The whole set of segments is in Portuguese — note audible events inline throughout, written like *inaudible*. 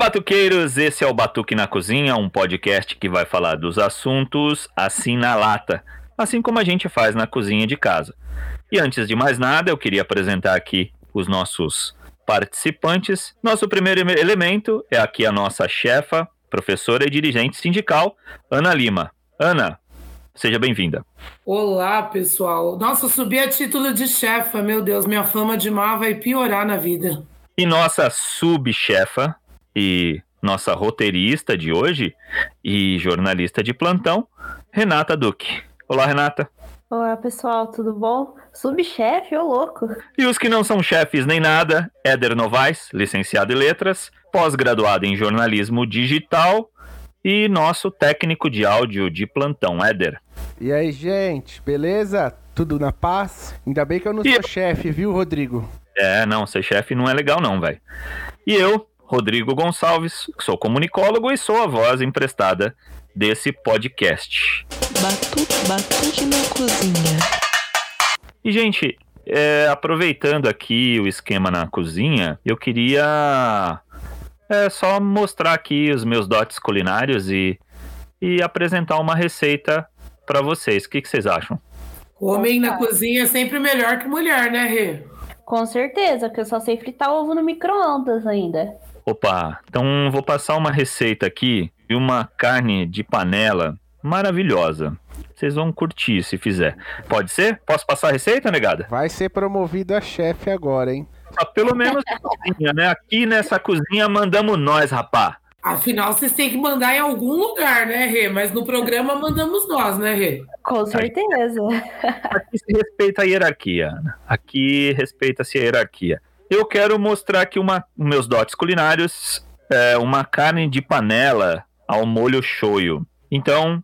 batuqueiros! Esse é o Batuque na Cozinha, um podcast que vai falar dos assuntos assim na lata, assim como a gente faz na cozinha de casa. E antes de mais nada, eu queria apresentar aqui os nossos participantes. Nosso primeiro elemento é aqui a nossa chefa, professora e dirigente sindical, Ana Lima. Ana, seja bem-vinda. Olá, pessoal. Nossa, subi a título de chefa, meu Deus, minha fama de má vai piorar na vida. E nossa subchefa e nossa roteirista de hoje e jornalista de plantão, Renata Duque. Olá, Renata. Olá, pessoal, tudo bom? Subchefe, ô louco. E os que não são chefes nem nada, Éder Novaes, licenciado em letras, pós-graduado em jornalismo digital e nosso técnico de áudio de plantão, Éder. E aí, gente, beleza? Tudo na paz? Ainda bem que eu não e sou eu... chefe, viu, Rodrigo? É, não, ser chefe não é legal não, velho. E eu, Rodrigo Gonçalves, sou comunicólogo e sou a voz emprestada desse podcast. Batuque, batuque na cozinha. E, gente, é, aproveitando aqui o esquema na cozinha, eu queria é, só mostrar aqui os meus dotes culinários e, e apresentar uma receita para vocês. O que, que vocês acham? Homem na cozinha é sempre melhor que mulher, né, Rê? Com certeza, porque eu só sei fritar ovo no micro-ondas ainda. Opa, então vou passar uma receita aqui de uma carne de panela maravilhosa. Vocês vão curtir se fizer. Pode ser? Posso passar a receita, negada? Vai ser promovido a chefe agora, hein? Ah, pelo menos cozinha, né? Aqui nessa cozinha mandamos nós, rapá. Afinal, vocês têm que mandar em algum lugar, né, Rê? Mas no programa mandamos nós, né, Rê? Com certeza. Aqui se respeita a hierarquia. Aqui respeita-se a hierarquia eu quero mostrar aqui uma, meus dotes culinários, é, uma carne de panela ao molho shoyu. Então,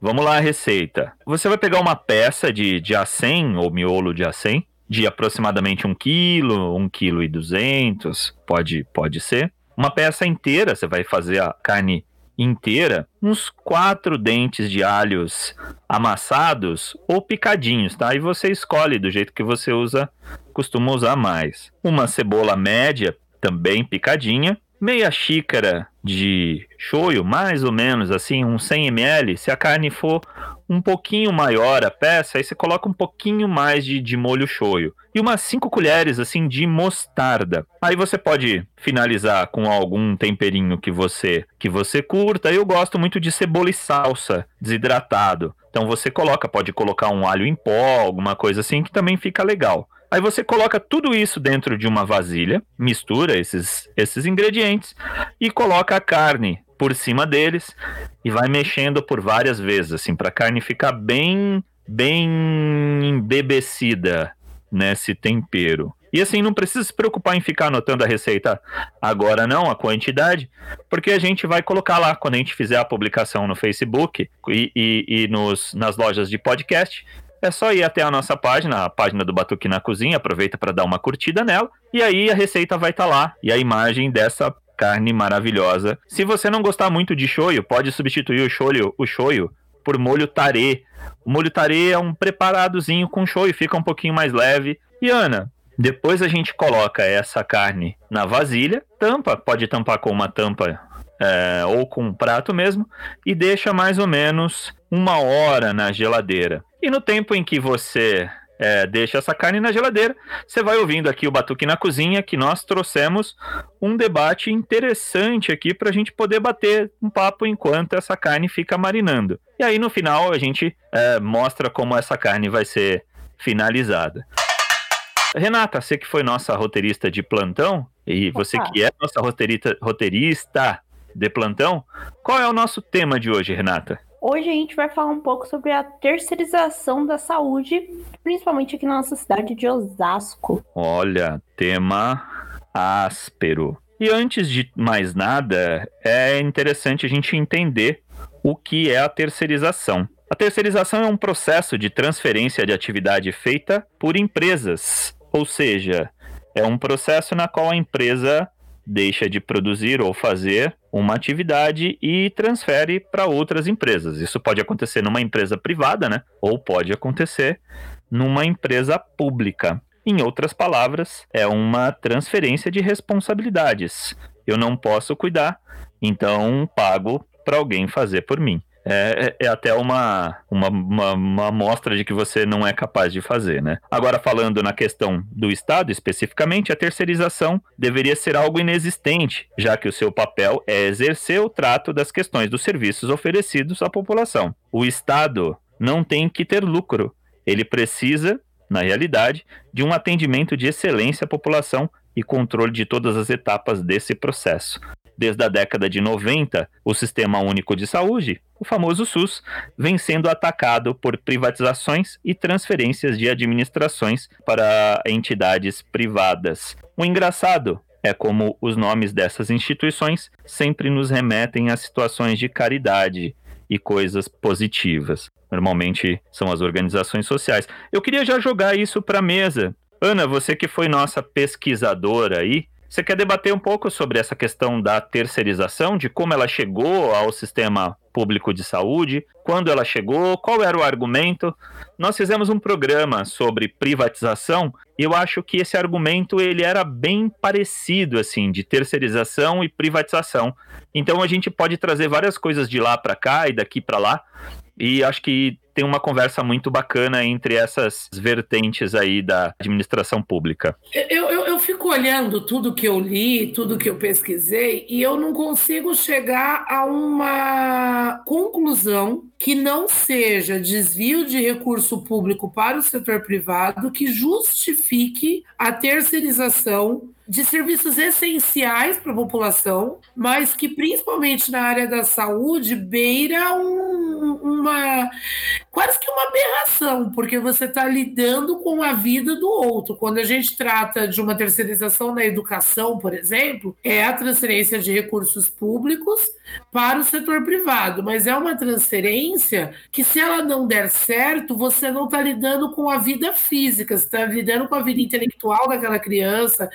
vamos lá a receita. Você vai pegar uma peça de, de acém, ou miolo de acém, de aproximadamente 1 kg, 1 kg e 200, pode, pode ser. Uma peça inteira, você vai fazer a carne inteira, uns quatro dentes de alhos amassados ou picadinhos, tá? E você escolhe do jeito que você usa, costuma usar mais. Uma cebola média, também picadinha, meia xícara de shoyu, mais ou menos assim, uns 100 ml. Se a carne for um pouquinho maior a peça, aí você coloca um pouquinho mais de, de molho shoyu. E umas 5 colheres, assim, de mostarda. Aí você pode finalizar com algum temperinho que você, que você curta. Eu gosto muito de cebola e salsa desidratado. Então você coloca, pode colocar um alho em pó, alguma coisa assim, que também fica legal. Aí você coloca tudo isso dentro de uma vasilha, mistura esses, esses ingredientes e coloca a carne por cima deles e vai mexendo por várias vezes, assim, para a carne ficar bem, bem embebecida nesse tempero. E assim, não precisa se preocupar em ficar anotando a receita agora, não, a quantidade, porque a gente vai colocar lá quando a gente fizer a publicação no Facebook e, e, e nos, nas lojas de podcast. É só ir até a nossa página, a página do Batuque na Cozinha, aproveita para dar uma curtida nela, e aí a receita vai estar tá lá, e a imagem dessa carne maravilhosa. Se você não gostar muito de shoyu, pode substituir o shoyu, o shoyu por molho tare. O molho tare é um preparadozinho com shoyu, fica um pouquinho mais leve. E Ana, depois a gente coloca essa carne na vasilha, tampa, pode tampar com uma tampa é, ou com um prato mesmo, e deixa mais ou menos uma hora na geladeira. E no tempo em que você é, deixa essa carne na geladeira. Você vai ouvindo aqui o Batuque na Cozinha, que nós trouxemos um debate interessante aqui para a gente poder bater um papo enquanto essa carne fica marinando. E aí no final a gente é, mostra como essa carne vai ser finalizada. Renata, você que foi nossa roteirista de plantão, e você que é nossa roteirista, roteirista de plantão, qual é o nosso tema de hoje, Renata? Hoje a gente vai falar um pouco sobre a terceirização da saúde, principalmente aqui na nossa cidade de Osasco. Olha, tema áspero. E antes de mais nada, é interessante a gente entender o que é a terceirização. A terceirização é um processo de transferência de atividade feita por empresas, ou seja, é um processo na qual a empresa deixa de produzir ou fazer uma atividade e transfere para outras empresas. Isso pode acontecer numa empresa privada, né? Ou pode acontecer numa empresa pública. Em outras palavras, é uma transferência de responsabilidades. eu não posso cuidar, então pago para alguém fazer por mim. É, é, é até uma, uma, uma, uma amostra de que você não é capaz de fazer, né? Agora, falando na questão do Estado especificamente, a terceirização deveria ser algo inexistente, já que o seu papel é exercer o trato das questões dos serviços oferecidos à população. O Estado não tem que ter lucro, ele precisa, na realidade, de um atendimento de excelência à população e controle de todas as etapas desse processo. Desde a década de 90, o Sistema Único de Saúde, o famoso SUS, vem sendo atacado por privatizações e transferências de administrações para entidades privadas. O engraçado é como os nomes dessas instituições sempre nos remetem a situações de caridade e coisas positivas. Normalmente são as organizações sociais. Eu queria já jogar isso para a mesa. Ana, você que foi nossa pesquisadora aí, você quer debater um pouco sobre essa questão da terceirização, de como ela chegou ao sistema público de saúde, quando ela chegou, qual era o argumento? Nós fizemos um programa sobre privatização e eu acho que esse argumento ele era bem parecido assim, de terceirização e privatização. Então a gente pode trazer várias coisas de lá para cá e daqui para lá e acho que tem uma conversa muito bacana entre essas vertentes aí da administração pública. Eu, eu, eu, fico olhando tudo que eu li, tudo que eu pesquisei, e eu não consigo chegar a uma conclusão que não seja desvio de recurso público para o setor privado que justifique a terceirização de serviços essenciais para a população, mas que principalmente na área da saúde beira um, uma quase que uma aberração, porque você está lidando com a vida do outro. Quando a gente trata de uma terceirização na educação, por exemplo, é a transferência de recursos públicos para o setor privado, mas é uma transferência que, se ela não der certo, você não está lidando com a vida física, você está lidando com a vida intelectual daquela criança,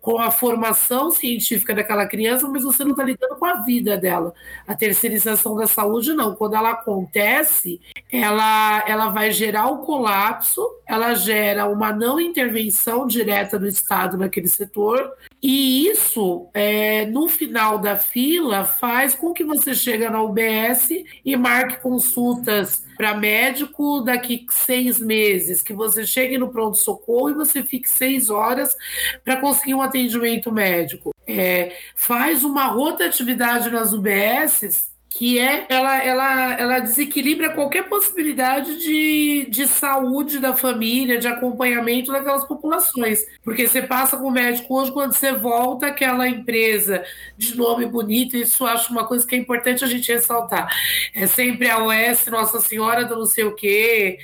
com a formação científica daquela criança, mas você não está lidando com a vida dela. A terceirização da saúde, não. Quando ela acontece, ela, ela vai gerar o colapso, ela gera uma não intervenção direta do Estado naquele setor, e isso, é, no final da fila, faz com que você chegue na UBS e marque consultas para médico daqui seis meses, que você chegue no pronto-socorro e você fique seis horas para conseguir um atendimento médico. É, faz uma rotatividade nas UBSs que é ela, ela, ela desequilibra qualquer possibilidade de, de saúde da família, de acompanhamento daquelas populações. Porque você passa com o médico hoje, quando você volta, aquela empresa de nome bonito, isso acho uma coisa que é importante a gente ressaltar. É sempre a OS Nossa Senhora do não sei o quê,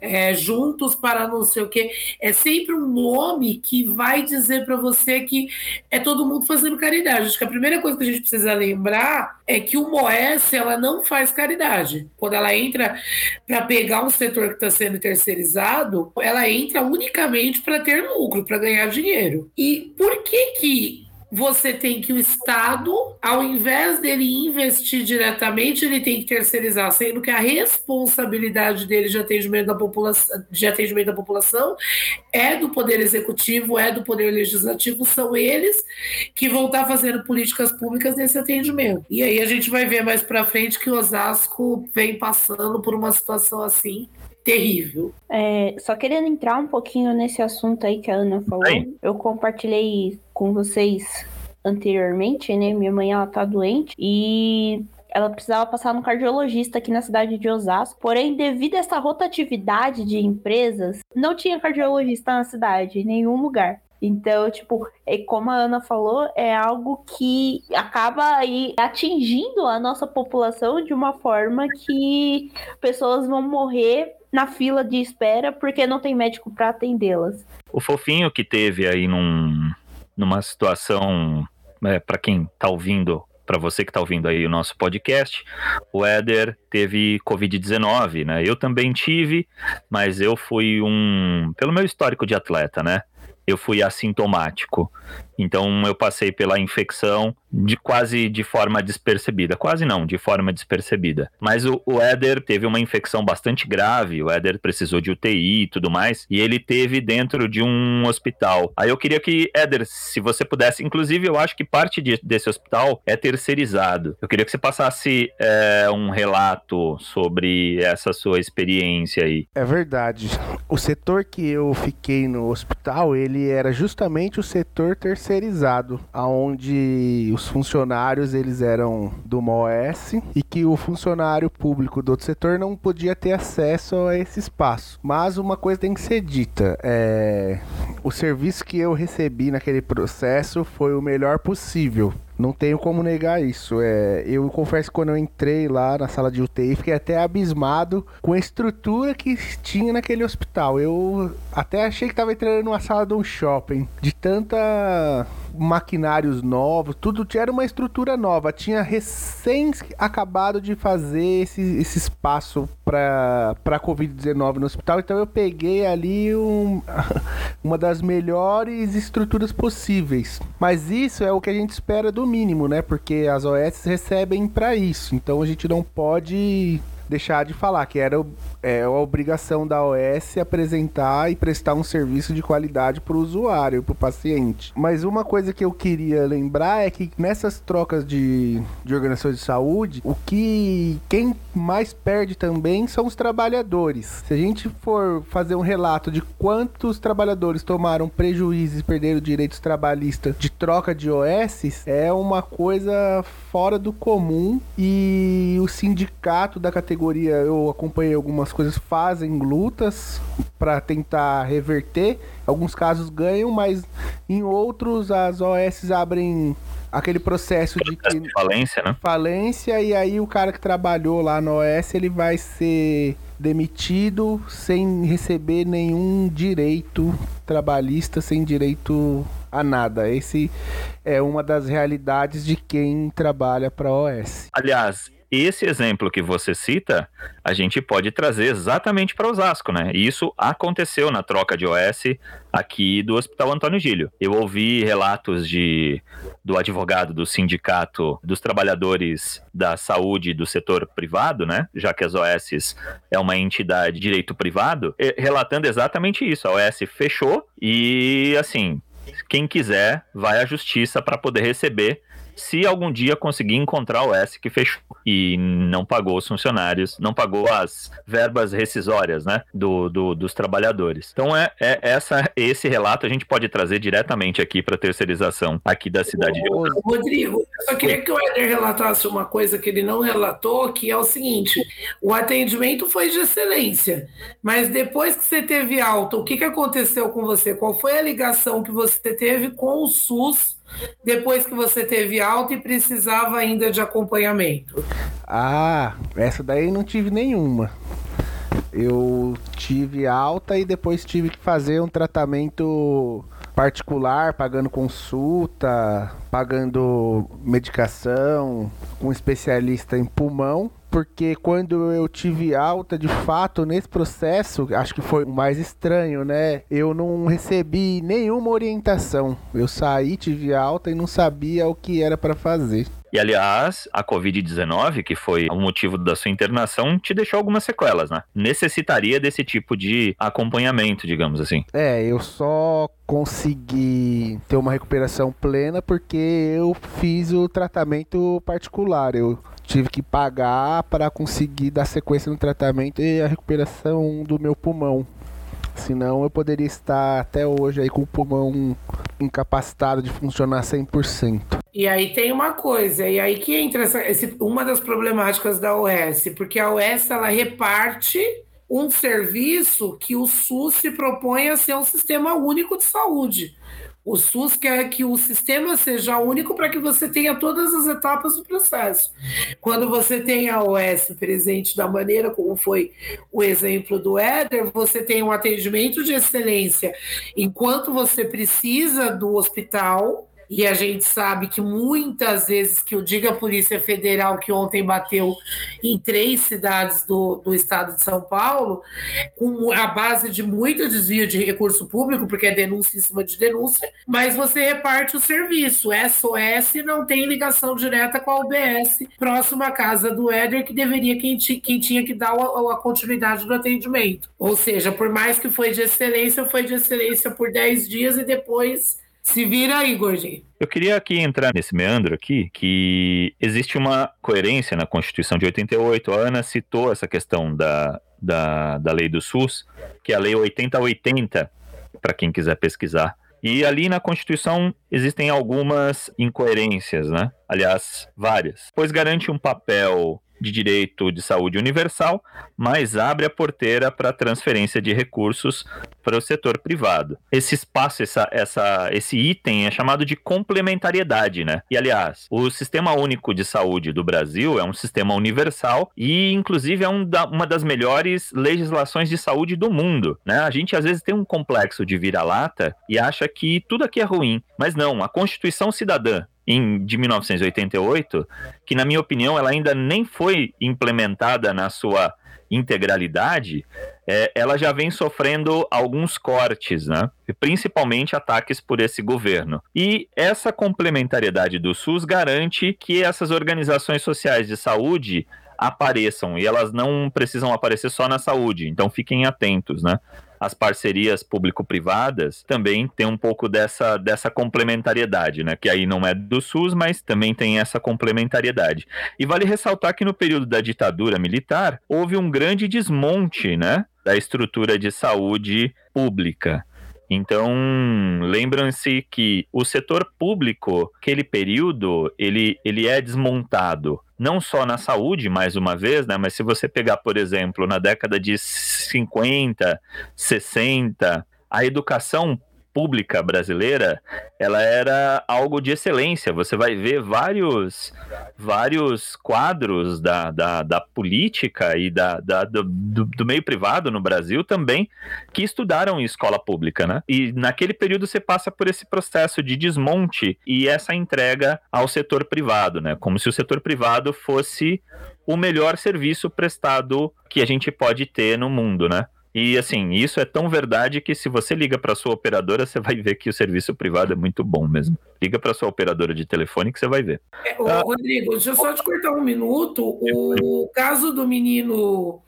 é, Juntos para não sei o quê. É sempre um nome que vai dizer para você que é todo mundo fazendo caridade. Acho que a primeira coisa que a gente precisa lembrar é que o Moé ela não faz caridade. Quando ela entra para pegar um setor que está sendo terceirizado, ela entra unicamente para ter lucro, para ganhar dinheiro. E por que que você tem que o Estado, ao invés dele investir diretamente, ele tem que terceirizar, sendo que a responsabilidade dele de atendimento da população, de atendimento da população é do Poder Executivo, é do Poder Legislativo, são eles que vão estar fazendo políticas públicas nesse atendimento. E aí a gente vai ver mais para frente que Osasco vem passando por uma situação assim terrível. É, só querendo entrar um pouquinho nesse assunto aí que a Ana falou, eu compartilhei com vocês anteriormente, né? Minha mãe ela tá doente e ela precisava passar no cardiologista aqui na cidade de Osasco. Porém, devido a essa rotatividade de empresas, não tinha cardiologista na cidade, em nenhum lugar. Então, tipo, é como a Ana falou, é algo que acaba aí atingindo a nossa população de uma forma que pessoas vão morrer na fila de espera porque não tem médico para atendê-las. O fofinho que teve aí num, numa situação, é, para quem tá ouvindo, para você que tá ouvindo aí o nosso podcast, o Éder teve Covid-19, né? Eu também tive, mas eu fui um, pelo meu histórico de atleta, né? Eu fui assintomático. Então eu passei pela infecção de quase de forma despercebida. Quase não, de forma despercebida. Mas o, o Éder teve uma infecção bastante grave, o Éder precisou de UTI e tudo mais, e ele teve dentro de um hospital. Aí eu queria que, Éder, se você pudesse, inclusive eu acho que parte de, desse hospital é terceirizado. Eu queria que você passasse é, um relato sobre essa sua experiência aí. É verdade. O setor que eu fiquei no hospital, ele era justamente o setor terceirizado, aonde os funcionários eles eram do MOS e que o funcionário público do outro setor não podia ter acesso a esse espaço. Mas uma coisa tem que ser dita, é... o serviço que eu recebi naquele processo foi o melhor possível. Não tenho como negar isso. É, eu confesso que quando eu entrei lá na sala de UTI, fiquei até abismado com a estrutura que tinha naquele hospital. Eu até achei que estava entrando numa sala de um shopping. De tanta maquinários novos, tudo era uma estrutura nova. Tinha recém acabado de fazer esse, esse espaço para para COVID-19 no hospital, então eu peguei ali um, *laughs* uma das melhores estruturas possíveis. Mas isso é o que a gente espera do mínimo, né? Porque as OS recebem para isso. Então a gente não pode deixar de falar que era é, a obrigação da OS apresentar e prestar um serviço de qualidade para o usuário, para o paciente. Mas uma coisa que eu queria lembrar é que nessas trocas de, de organizações de saúde, o que quem mais perde também são os trabalhadores. Se a gente for fazer um relato de quantos trabalhadores tomaram prejuízos e perderam direitos trabalhistas de troca de OS, é uma coisa fora do comum e o sindicato da categoria, eu acompanhei algumas coisas, fazem lutas para tentar reverter. Alguns casos ganham, mas em outros as OS abrem aquele processo de que falência, né? Falência e aí o cara que trabalhou lá no OS, ele vai ser demitido sem receber nenhum direito trabalhista, sem direito a nada. Esse é uma das realidades de quem trabalha para a OS. Aliás, esse exemplo que você cita, a gente pode trazer exatamente para Osasco, né? E isso aconteceu na troca de OS aqui do Hospital Antônio Gílio. Eu ouvi relatos de do advogado do sindicato dos trabalhadores da saúde do setor privado, né? Já que as OS é uma entidade de direito privado, relatando exatamente isso. A OS fechou e assim, quem quiser vai à justiça para poder receber se algum dia conseguir encontrar o S que fechou e não pagou os funcionários, não pagou as verbas rescisórias, né, do, do dos trabalhadores. Então é, é, essa esse relato a gente pode trazer diretamente aqui para terceirização aqui da cidade de Osasco. Rodrigo, eu só queria que o Éder relatasse uma coisa que ele não relatou, que é o seguinte: o atendimento foi de excelência, mas depois que você teve alta, o que, que aconteceu com você? Qual foi a ligação que você teve com o SUS? Depois que você teve alta e precisava ainda de acompanhamento? Ah, essa daí não tive nenhuma. Eu tive alta e depois tive que fazer um tratamento particular, pagando consulta, pagando medicação, um especialista em pulmão porque quando eu tive alta, de fato, nesse processo, acho que foi o mais estranho, né? Eu não recebi nenhuma orientação. Eu saí, tive alta e não sabia o que era para fazer. E aliás, a Covid-19, que foi o motivo da sua internação, te deixou algumas sequelas, né? Necessitaria desse tipo de acompanhamento, digamos assim. É, eu só consegui ter uma recuperação plena porque eu fiz o tratamento particular. Eu tive que pagar para conseguir dar sequência no tratamento e a recuperação do meu pulmão. Senão eu poderia estar até hoje aí com o pulmão incapacitado de funcionar 100%. E aí tem uma coisa, e aí que entra essa, esse, uma das problemáticas da OS, porque a OS ela reparte um serviço que o SUS se propõe a ser um sistema único de saúde. O SUS quer que o sistema seja único para que você tenha todas as etapas do processo. Quando você tem a OS presente da maneira como foi o exemplo do Éder, você tem um atendimento de excelência enquanto você precisa do hospital e a gente sabe que muitas vezes que o diga a Polícia Federal que ontem bateu em três cidades do, do estado de São Paulo, com a base de muito desvio de recurso público, porque é denúncia em cima de denúncia, mas você reparte o serviço. SOS não tem ligação direta com a UBS, próximo à casa do Éder, que deveria quem, quem tinha que dar a, a continuidade do atendimento. Ou seja, por mais que foi de excelência, foi de excelência por 10 dias e depois se vira aí, gordinho. Eu queria aqui entrar nesse meandro aqui, que existe uma coerência na Constituição de 88. A Ana citou essa questão da, da, da lei do SUS, que é a lei 8080, para quem quiser pesquisar. E ali na Constituição existem algumas incoerências, né? Aliás, várias. Pois garante um papel de direito de saúde universal, mas abre a porteira para transferência de recursos para o setor privado. Esse espaço, essa, essa, esse item é chamado de complementariedade, né? E aliás, o Sistema Único de Saúde do Brasil é um sistema universal e, inclusive, é um da, uma das melhores legislações de saúde do mundo, né? A gente às vezes tem um complexo de vira-lata e acha que tudo aqui é ruim, mas não. A Constituição Cidadã em, de 1988, que na minha opinião ela ainda nem foi implementada na sua integralidade, é, ela já vem sofrendo alguns cortes, né? principalmente ataques por esse governo. E essa complementariedade do SUS garante que essas organizações sociais de saúde apareçam e elas não precisam aparecer só na saúde, então fiquem atentos, né? As parcerias público-privadas também tem um pouco dessa, dessa complementariedade, né? Que aí não é do SUS, mas também tem essa complementariedade. E vale ressaltar que no período da ditadura militar houve um grande desmonte, né? Da estrutura de saúde pública. Então, lembram-se que o setor público, aquele período, ele, ele é desmontado não só na saúde, mais uma vez, né, mas se você pegar, por exemplo, na década de 50, 60, a educação pública brasileira, ela era algo de excelência. Você vai ver vários, vários quadros da, da, da política e da, da do, do, meio privado no Brasil também que estudaram em escola pública, né? E naquele período você passa por esse processo de desmonte e essa entrega ao setor privado, né? Como se o setor privado fosse o melhor serviço prestado que a gente pode ter no mundo, né? E assim, isso é tão verdade que se você liga para sua operadora, você vai ver que o serviço privado é muito bom mesmo. Liga para sua operadora de telefone que você vai ver. É, ô, ah, Rodrigo, deixa eu só te cortar um minuto. O caso do menino,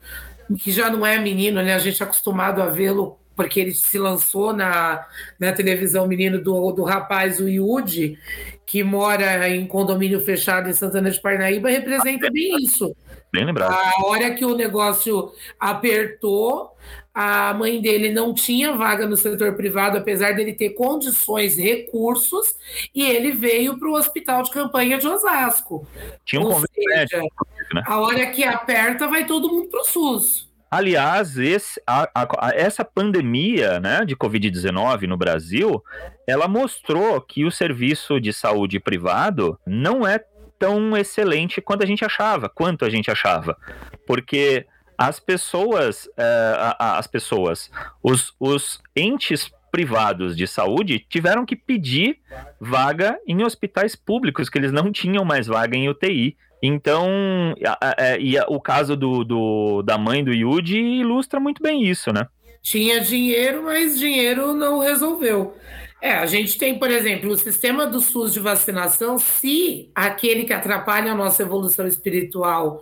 que já não é menino, né? A gente é acostumado a vê-lo porque ele se lançou na, na televisão, menino do, do rapaz, o Yudi, que mora em condomínio fechado em Santana de Parnaíba, representa bem isso. Bem lembrado. A hora que o negócio apertou, a mãe dele não tinha vaga no setor privado, apesar dele ter condições, recursos, e ele veio para o hospital de campanha de Osasco. Tinha um convênio médico, né? A hora que aperta, vai todo mundo para o SUS. Aliás, esse, a, a, essa pandemia né, de Covid-19 no Brasil, ela mostrou que o serviço de saúde privado não é tão excelente quanto a gente achava, quanto a gente achava. Porque as pessoas, uh, as pessoas, os, os entes privados de saúde tiveram que pedir vaga em hospitais públicos, que eles não tinham mais vaga em UTI. Então, e o caso do, do, da mãe do Yudi ilustra muito bem isso, né? Tinha dinheiro, mas dinheiro não resolveu. É, a gente tem, por exemplo, o sistema do SUS de vacinação, se aquele que atrapalha a nossa evolução espiritual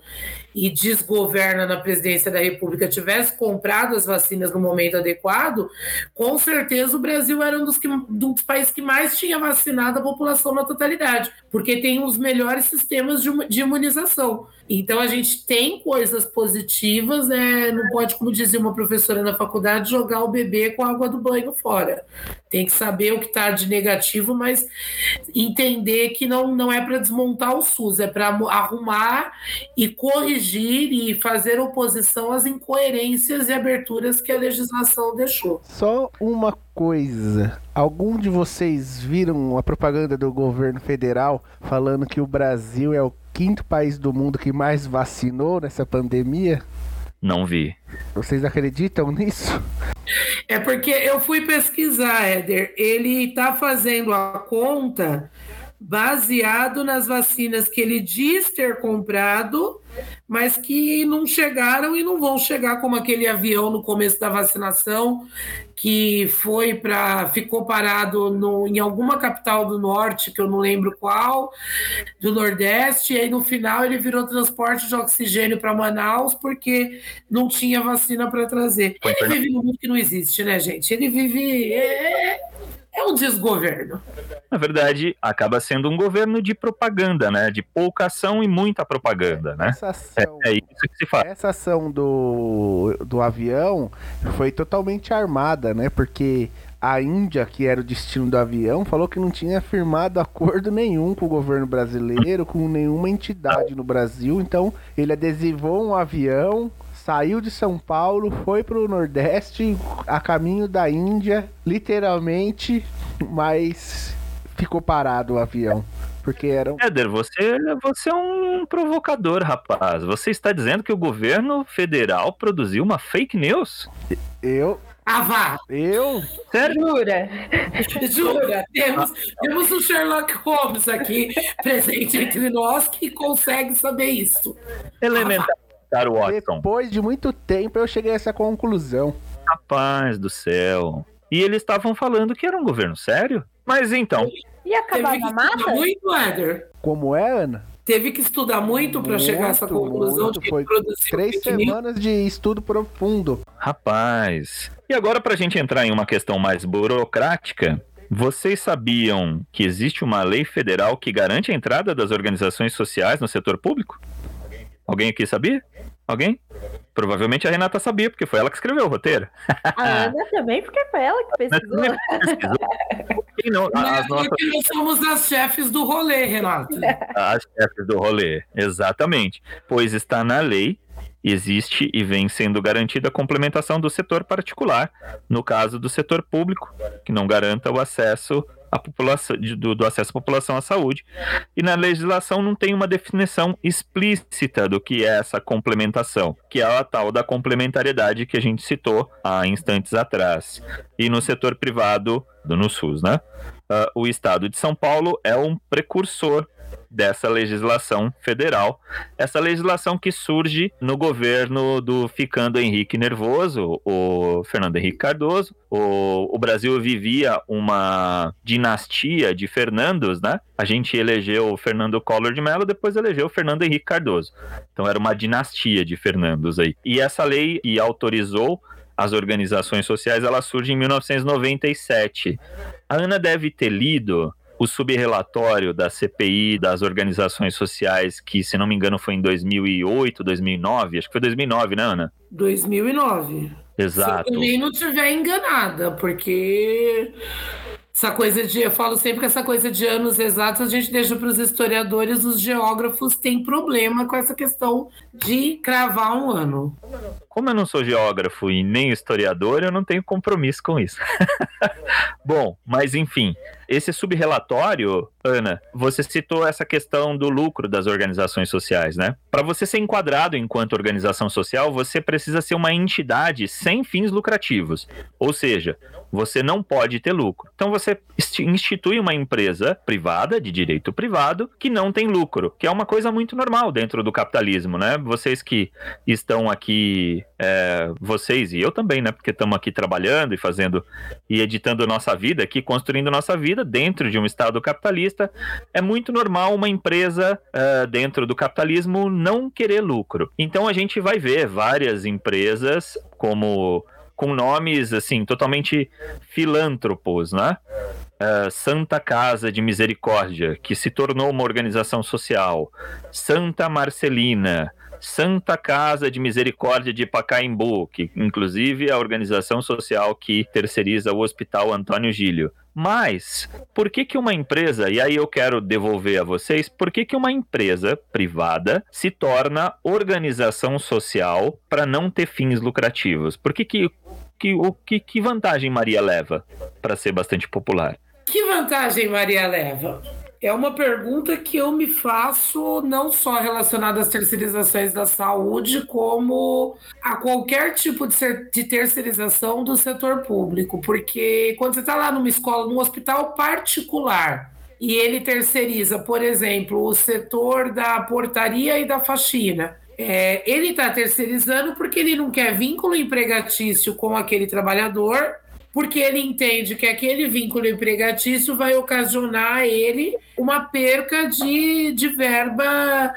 e desgoverna na presidência da República tivesse comprado as vacinas no momento adequado, com certeza o Brasil era um dos, que, dos países que mais tinha vacinado a população na totalidade, porque tem os melhores sistemas de, de imunização. Então a gente tem coisas positivas, né? não pode, como dizia uma professora na faculdade, jogar o bebê com a água do banho fora. Tem que saber o que está de negativo, mas entender que não, não é para desmontar o SUS, é para arrumar e corrigir e fazer oposição às incoerências e aberturas que a legislação deixou. Só uma coisa. Algum de vocês viram a propaganda do governo federal falando que o Brasil é o quinto país do mundo que mais vacinou nessa pandemia? Não vi. Vocês acreditam nisso? É porque eu fui pesquisar, Éder. Ele está fazendo a conta baseado nas vacinas que ele diz ter comprado, mas que não chegaram e não vão chegar como aquele avião no começo da vacinação que foi para ficou parado no, em alguma capital do norte que eu não lembro qual, do nordeste, e aí no final ele virou transporte de oxigênio para Manaus porque não tinha vacina para trazer. Ele vive num mundo que não existe, né, gente? Ele vive é, é um desgoverno. Na verdade, acaba sendo um governo de propaganda, né? De pouca ação e muita propaganda, né? Essa ação, É, é isso que se faz. essa ação do, do avião foi totalmente armada, né? Porque a Índia, que era o destino do avião, falou que não tinha firmado acordo nenhum com o governo brasileiro, com nenhuma entidade no Brasil. Então, ele adesivou um avião, saiu de São Paulo, foi pro Nordeste, a caminho da Índia, literalmente, mas ficou parado o avião. Porque era um Éder, você, você é um provocador, rapaz. Você está dizendo que o governo federal produziu uma fake news? eu, Ah, vá! eu, Sério? Jura? Jura, *laughs* temos, temos o Sherlock Holmes aqui presente entre nós que consegue saber isso. Elementar, Watson. depois de muito tempo, eu cheguei a essa conclusão. Rapaz do céu. E eles estavam falando que era um governo sério? Mas então, E acabar Teve que na estudar mata? muito, Éder. Como é, Ana? Teve que estudar muito para chegar a essa conclusão muito. de que Foi Três semanas de estudo profundo. rapaz. E agora, pra gente entrar em uma questão mais burocrática, vocês sabiam que existe uma lei federal que garante a entrada das organizações sociais no setor público? Alguém aqui sabia? Alguém? Provavelmente a Renata sabia, porque foi ela que escreveu o roteiro. *laughs* A Ana também, porque foi ela que pesquisou. Quem não? Não é As nossas porque nós somos as chefes do rolê, Renato. *laughs* As chefes do rolê, exatamente. Pois está na lei, existe e vem sendo garantida a complementação do setor particular, no caso do setor público, que não garanta o acesso à população, do, do acesso à população à saúde. E na legislação não tem uma definição explícita do que é essa complementação, que é a tal da complementariedade que a gente citou há instantes atrás. E no setor privado, do no SUS, né? Ah, o estado de São Paulo é um precursor dessa legislação federal. Essa legislação que surge no governo do ficando Henrique Nervoso, o Fernando Henrique Cardoso. O, o Brasil vivia uma dinastia de Fernandos, né? A gente elegeu o Fernando Collor de Mello, depois elegeu o Fernando Henrique Cardoso. Então era uma dinastia de Fernandos aí. E essa lei que autorizou as organizações sociais, ela surge em 1997. A Ana deve ter lido o subrelatório da CPI das organizações sociais, que, se não me engano, foi em 2008, 2009. Acho que foi 2009, né, Ana? 2009. Exato. Se eu também não estiver enganada, porque essa coisa de. Eu falo sempre que essa coisa de anos exatos a gente deixa para os historiadores, os geógrafos têm problema com essa questão de cravar um ano. Como eu não sou geógrafo e nem historiador, eu não tenho compromisso com isso. *laughs* Bom, mas enfim, esse subrelatório, Ana, você citou essa questão do lucro das organizações sociais, né? Para você ser enquadrado enquanto organização social, você precisa ser uma entidade sem fins lucrativos. Ou seja, você não pode ter lucro. Então você insti- institui uma empresa privada, de direito privado, que não tem lucro, que é uma coisa muito normal dentro do capitalismo, né? Vocês que estão aqui, é, vocês e eu também, né? Porque estamos aqui trabalhando e fazendo e editando nossa vida, aqui construindo nossa vida dentro de um estado capitalista, é muito normal uma empresa é, dentro do capitalismo não querer lucro. Então a gente vai ver várias empresas como com nomes assim totalmente filântropos, né? É, Santa Casa de Misericórdia, que se tornou uma organização social, Santa Marcelina, Santa Casa de Misericórdia de Pacaembu, que inclusive é a organização social que terceiriza o Hospital Antônio Gílio. Mas, por que que uma empresa, e aí eu quero devolver a vocês, por que que uma empresa privada se torna organização social para não ter fins lucrativos? Por que que, que, o, que, que vantagem Maria leva para ser bastante popular? Que vantagem Maria leva? É uma pergunta que eu me faço não só relacionada às terceirizações da saúde, como a qualquer tipo de, terceirização do setor público. Porque quando você está lá numa escola, num hospital particular, e ele terceiriza, por exemplo, o setor da portaria e da faxina. É, ele está terceirizando porque ele não quer vínculo empregatício com aquele trabalhador porque ele entende que aquele vínculo empregatício vai ocasionar a ele uma perca de, de verba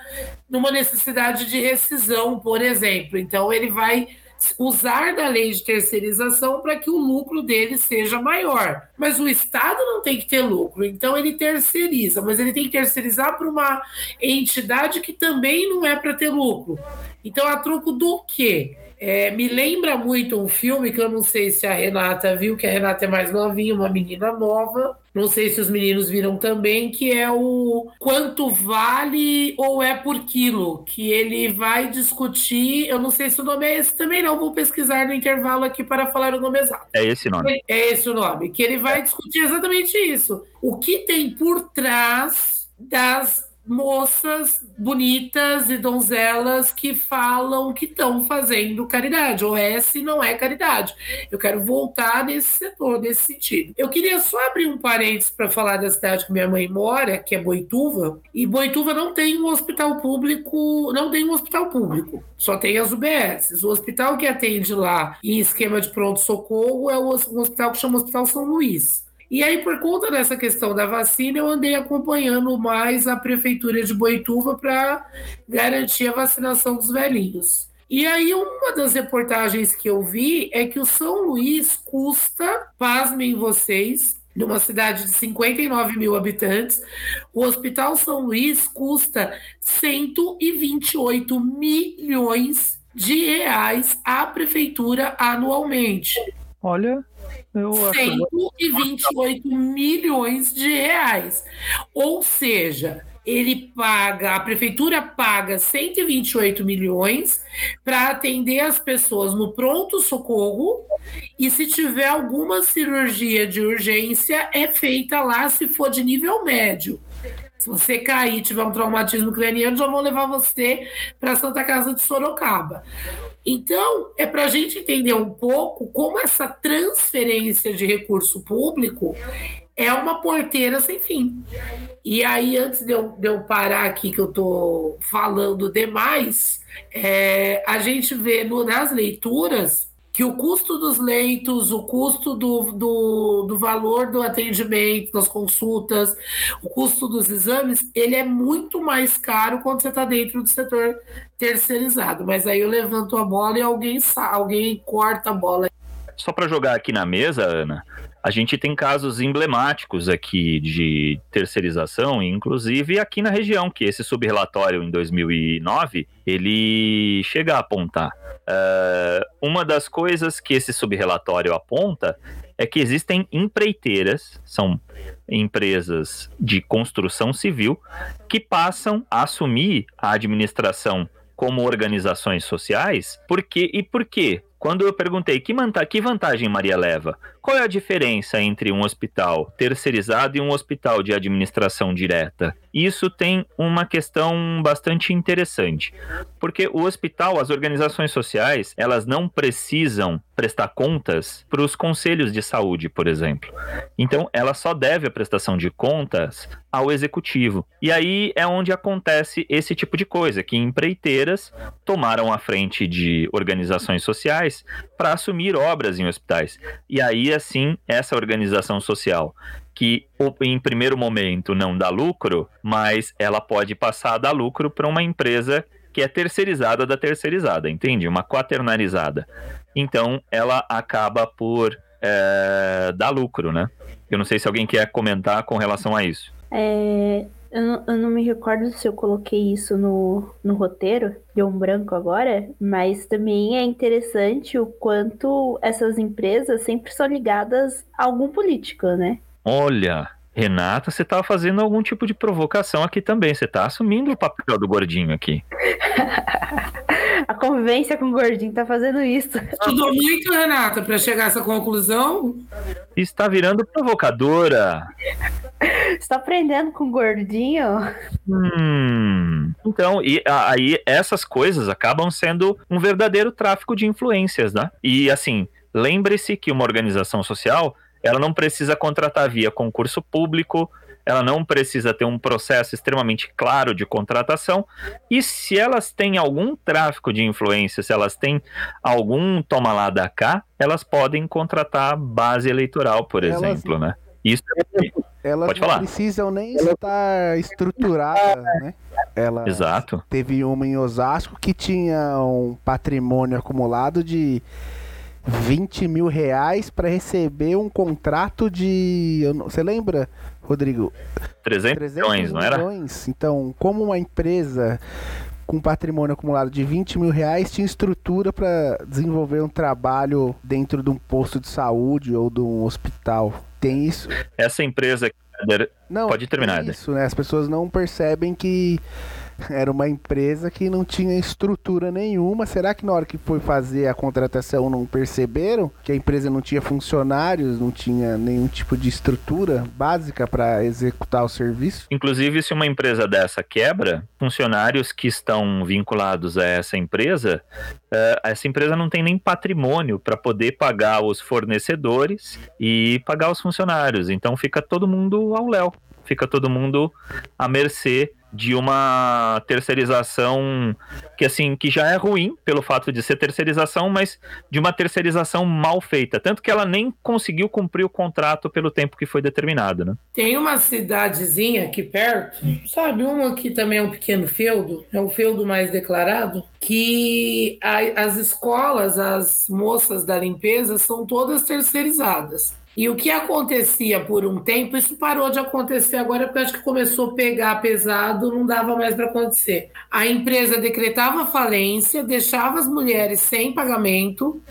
numa necessidade de rescisão, por exemplo. Então, ele vai usar da lei de terceirização para que o lucro dele seja maior. Mas o Estado não tem que ter lucro, então ele terceiriza, mas ele tem que terceirizar para uma entidade que também não é para ter lucro. Então, a troco do quê? É, me lembra muito um filme que eu não sei se a Renata viu, que a Renata é mais novinha, uma menina nova. Não sei se os meninos viram também, que é o Quanto Vale ou é por Quilo, que ele vai discutir. Eu não sei se o nome é esse também, não. Vou pesquisar no intervalo aqui para falar o nome exato. É esse nome. É esse o nome. Que ele vai discutir exatamente isso. O que tem por trás das moças bonitas e donzelas que falam que estão fazendo caridade. O S não é caridade. Eu quero voltar nesse setor, nesse sentido. Eu queria só abrir um parênteses para falar da cidade que minha mãe mora, que é Boituva. E Boituva não tem um hospital público, não tem um hospital público, só tem as UBSs. O hospital que atende lá em esquema de pronto-socorro é um hospital que chama Hospital São Luís. E aí, por conta dessa questão da vacina, eu andei acompanhando mais a prefeitura de Boituva para garantir a vacinação dos velhinhos. E aí, uma das reportagens que eu vi é que o São Luís custa, pasmem vocês, numa cidade de 59 mil habitantes, o Hospital São Luís custa 128 milhões de reais à prefeitura anualmente. Olha, eu 128 milhões de reais. Ou seja, ele paga, a prefeitura paga 128 milhões para atender as pessoas no pronto-socorro e se tiver alguma cirurgia de urgência, é feita lá se for de nível médio. Se você cair tiver um traumatismo craniano, já vão levar você para Santa Casa de Sorocaba. Então, é para a gente entender um pouco como essa transferência de recurso público é uma porteira sem fim. E aí, antes de eu, de eu parar aqui, que eu estou falando demais, é, a gente vê no, nas leituras que o custo dos leitos, o custo do, do, do, valor do atendimento, das consultas, o custo dos exames, ele é muito mais caro quando você está dentro do setor terceirizado. Mas aí eu levanto a bola e alguém, alguém corta a bola. Só para jogar aqui na mesa, Ana, a gente tem casos emblemáticos aqui de terceirização, inclusive aqui na região, que esse subrelatório em 2009, ele chega a apontar. Uh, uma das coisas que esse subrelatório aponta é que existem empreiteiras, são empresas de construção civil, que passam a assumir a administração como organizações sociais. Por quê? E por quê? Quando eu perguntei que, que vantagem Maria leva, qual é a diferença entre um hospital terceirizado e um hospital de administração direta? Isso tem uma questão bastante interessante, porque o hospital, as organizações sociais, elas não precisam prestar contas para os conselhos de saúde, por exemplo. Então, ela só deve a prestação de contas ao executivo. E aí é onde acontece esse tipo de coisa, que empreiteiras tomaram a frente de organizações sociais para assumir obras em hospitais. E aí, assim, essa organização social que em primeiro momento não dá lucro, mas ela pode passar a dar lucro para uma empresa que é terceirizada da terceirizada, entende? Uma quaternarizada. Então ela acaba por é, dar lucro, né? Eu não sei se alguém quer comentar com relação a isso. É, eu, não, eu não me recordo se eu coloquei isso no, no roteiro, deu um branco agora, mas também é interessante o quanto essas empresas sempre são ligadas a algum político, né? Olha, Renata, você tá fazendo algum tipo de provocação aqui também. Você tá assumindo o papel do gordinho aqui. *laughs* a convivência com o gordinho tá fazendo isso. Estudou muito, Renata, para chegar a essa conclusão? Está virando provocadora. Você tá aprendendo com o gordinho? Hum, então, e aí essas coisas acabam sendo um verdadeiro tráfico de influências, né? E assim, lembre-se que uma organização social, ela não precisa contratar via concurso público, ela não precisa ter um processo extremamente claro de contratação, e se elas têm algum tráfico de influência, se elas têm algum toma lá da cá, elas podem contratar base eleitoral, por Elas- exemplo, né? Isso é Elas Pode não falar. precisam nem estar estruturadas, né? Ela exato. teve uma em Osasco que tinha um patrimônio acumulado de 20 mil reais para receber um contrato de. Você lembra, Rodrigo? 300, milhões, não era? Então, como uma empresa com patrimônio acumulado de 20 mil reais tinha estrutura para desenvolver um trabalho dentro de um posto de saúde ou de um hospital. Tem isso. Essa empresa Não, Pode terminar, isso, né? As pessoas não percebem que *laughs* era uma empresa que não tinha estrutura nenhuma. Será que na hora que foi fazer a contratação não perceberam que a empresa não tinha funcionários, não tinha nenhum tipo de estrutura básica para executar o serviço? Inclusive, se uma empresa dessa quebra, funcionários que estão vinculados a essa empresa, eh, essa empresa não tem nem patrimônio para poder pagar os fornecedores e pagar os funcionários. Então fica todo mundo ao léu, fica todo mundo à mercê de uma terceirização que assim que já é ruim pelo fato de ser terceirização, mas de uma terceirização mal feita, tanto que ela nem conseguiu cumprir o contrato pelo tempo que foi determinado, né? Tem uma cidadezinha aqui perto, sabe? Uma que também é um pequeno feudo, é o feudo mais declarado, que a- as escolas, as moças da limpeza são todas terceirizadas. E o que acontecia por um tempo, isso parou de acontecer agora porque acho que começou a pegar pesado, não dava mais para acontecer. A empresa decretava falência, deixava as mulheres sem pagamento,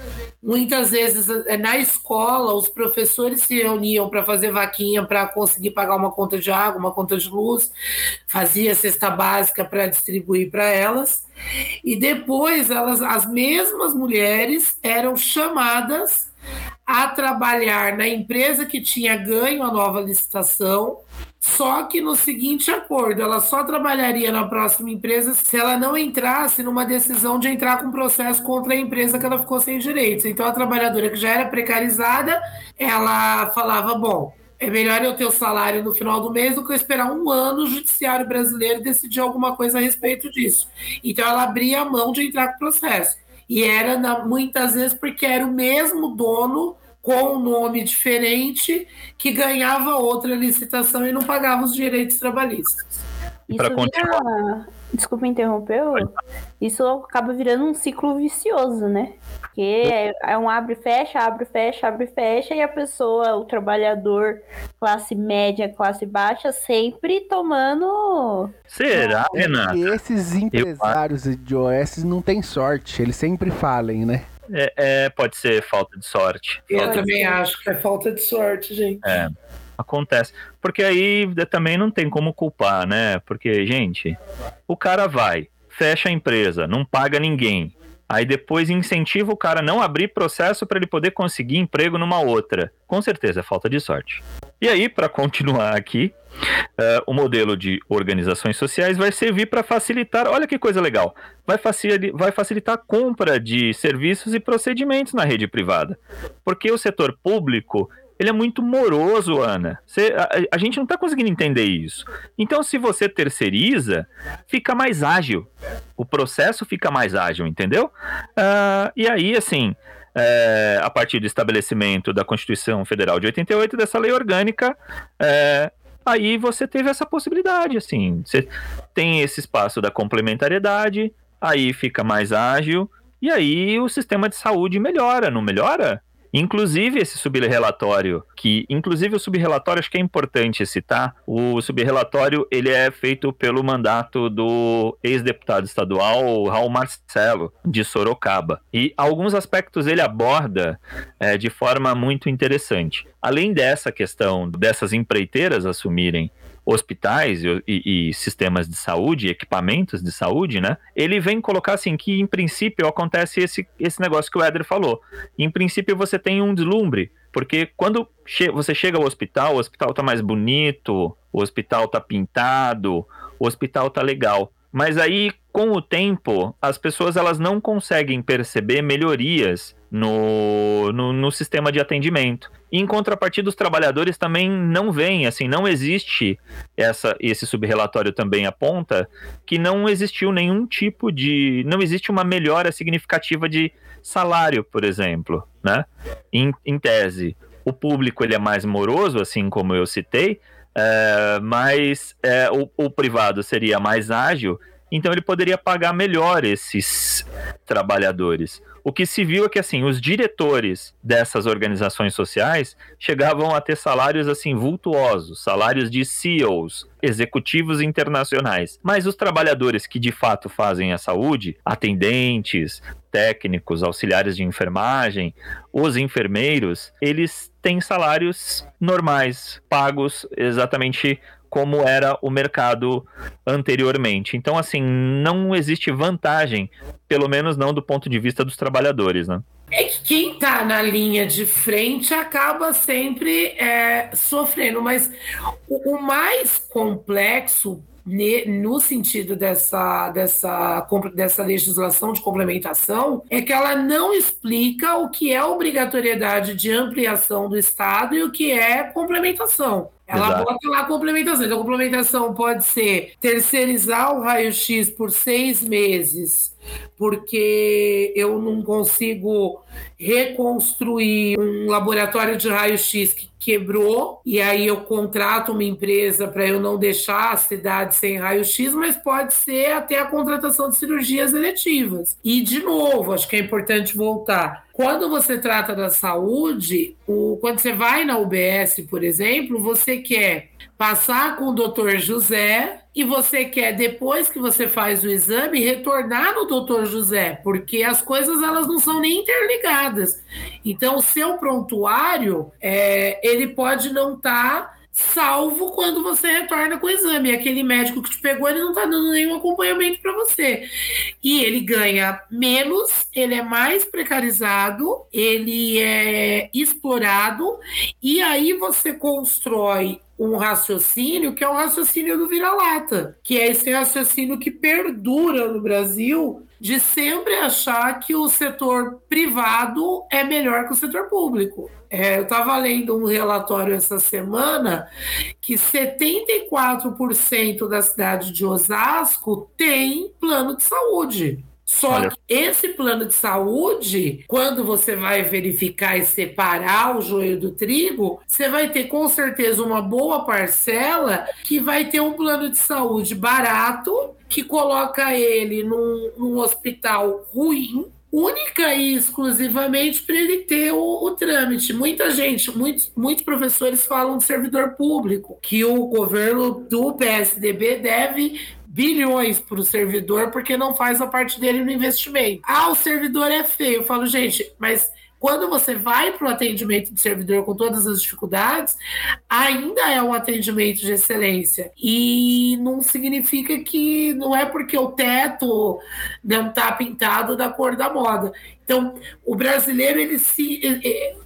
Muitas vezes eh, na escola os professores se reuniam para fazer vaquinha para conseguir pagar uma conta de água, uma conta de luz, fazia cesta básica para distribuir para elas. E depois elas, as mesmas mulheres eram chamadas a trabalhar na empresa que tinha ganho a nova licitação, só que no seguinte acordo, ela só trabalharia na próxima empresa se ela não entrasse numa decisão de entrar com processo contra a empresa que ela ficou sem direitos. Então a trabalhadora que já era precarizada, ela falava, bom, é melhor eu ter o salário no final do mês do que eu esperar um ano o judiciário brasileiro decidir alguma coisa a respeito disso. Então ela abria a mão de entrar com processo. E era na- muitas vezes porque era o mesmo dono com um nome diferente que ganhava outra licitação e não pagava os direitos trabalhistas. Isso Pra vira... Desculpa interromper. Isso acaba virando um ciclo vicioso, né? Porque é, é um abre e fecha, abre e fecha, abre e fecha, e a pessoa, o trabalhador, classe média, classe baixa, sempre tomando. Será, É Renato? que esses empresários de OS não têm sorte, eles sempre falem, né? É, é, pode ser falta de sorte. Eu Pode também ser. acho que é falta de sorte, gente. Acontece. Porque aí também não tem como culpar, né? Porque, gente, o cara vai, fecha a empresa, não paga ninguém. Aí depois incentiva o cara a não abrir processo para ele poder conseguir emprego numa outra. Com certeza é falta de sorte. E aí, para continuar aqui, eh, o modelo de organizações sociais vai servir para facilitar. Olha que coisa legal! Vai, facili- vai facilitar a compra de serviços e procedimentos na rede privada. Porque o setor público ele é muito moroso, Ana. Cê- a, a gente não está conseguindo entender isso. Então, se você terceiriza, fica mais ágil. O processo fica mais ágil, entendeu? Ah, e aí, assim, é, a partir do estabelecimento da Constituição Federal de 88, dessa lei orgânica, é, aí você teve essa possibilidade, assim. Você tem esse espaço da complementariedade, aí fica mais ágil, e aí o sistema de saúde melhora, não melhora? Inclusive esse subrelatório, que inclusive o subrelatório acho que é importante citar, o subrelatório ele é feito pelo mandato do ex-deputado estadual Raul Marcelo de Sorocaba e alguns aspectos ele aborda é, de forma muito interessante. Além dessa questão dessas empreiteiras assumirem hospitais e, e- e sistemas de saúde, equipamentos de saúde, né? Ele vem colocar assim que, em princípio, acontece esse, esse negócio que o Éder falou. Em princípio, você tem um deslumbre, Porque quando che você chega ao hospital, o hospital tá mais bonito, o hospital tá pintado, o hospital tá legal. Mas aí, com o tempo, as pessoas elas não conseguem perceber melhorias no, no, no, sistema de atendimento. E, em contrapartida, os trabalhadores também não veem, assim, não existe essa, esse subrelatório também aponta que não existiu nenhum tipo de. não existe uma melhora significativa de salário, por exemplo, né? Em, em tese. O público ele é mais moroso, assim como eu citei, é, mas é, o, o privado seria mais ágil, então ele poderia pagar melhor esses trabalhadores. O que se viu é que assim, os diretores dessas organizações sociais chegavam a ter salários assim vultuosos, salários de CEOs, executivos internacionais. Mas os trabalhadores que de fato fazem a saúde, atendentes, técnicos, auxiliares de enfermagem, os enfermeiros, eles têm salários normais, pagos exatamente como era o mercado anteriormente. Então, assim, não existe vantagem, pelo menos não do ponto de vista dos trabalhadores, né? É que quem está na linha de frente acaba sempre é, sofrendo, mas o, o mais complexo no sentido dessa, dessa, dessa legislação de complementação é que ela não explica o que é obrigatoriedade de ampliação do Estado e o que é complementação. Ela Exato. bota lá complementação. Então, a complementação pode ser terceirizar o raio-x por seis meses, porque eu não consigo reconstruir um laboratório de raio-x que quebrou, e aí eu contrato uma empresa para eu não deixar a cidade sem raio-x, mas pode ser até a contratação de cirurgias eletivas. E, de novo, acho que é importante voltar. Quando você trata da saúde, o, quando você vai na UBS, por exemplo, você quer passar com o doutor José e você quer, depois que você faz o exame, retornar no doutor José, porque as coisas elas não são nem interligadas. Então, o seu prontuário, é, ele pode não estar tá salvo quando você retorna com o exame. Aquele médico que te pegou, ele não está dando nenhum acompanhamento para você. E ele ganha menos, ele é mais precarizado, ele é explorado, e aí você constrói um raciocínio que é o raciocínio do vira-lata, que é esse raciocínio que perdura no Brasil de sempre achar que o setor privado é melhor que o setor público. É, eu estava lendo um relatório essa semana que 74% da cidade de Osasco tem plano de saúde. Só Olha. que esse plano de saúde, quando você vai verificar e separar o joio do trigo, você vai ter com certeza uma boa parcela que vai ter um plano de saúde barato, que coloca ele num, num hospital ruim, única e exclusivamente para ele ter o, o, trâmite. Muita gente, muitos, muitos professores falam de servidor público, que o governo do PSDB deve bilhões para o servidor porque não faz a parte dele no investimento. Ah, o servidor é feio. Eu falo, gente, mas quando você vai para o atendimento de servidor com todas as dificuldades, ainda é um atendimento de excelência. E não significa que não é porque o teto não está pintado da cor da moda. Então, o brasileiro, ele se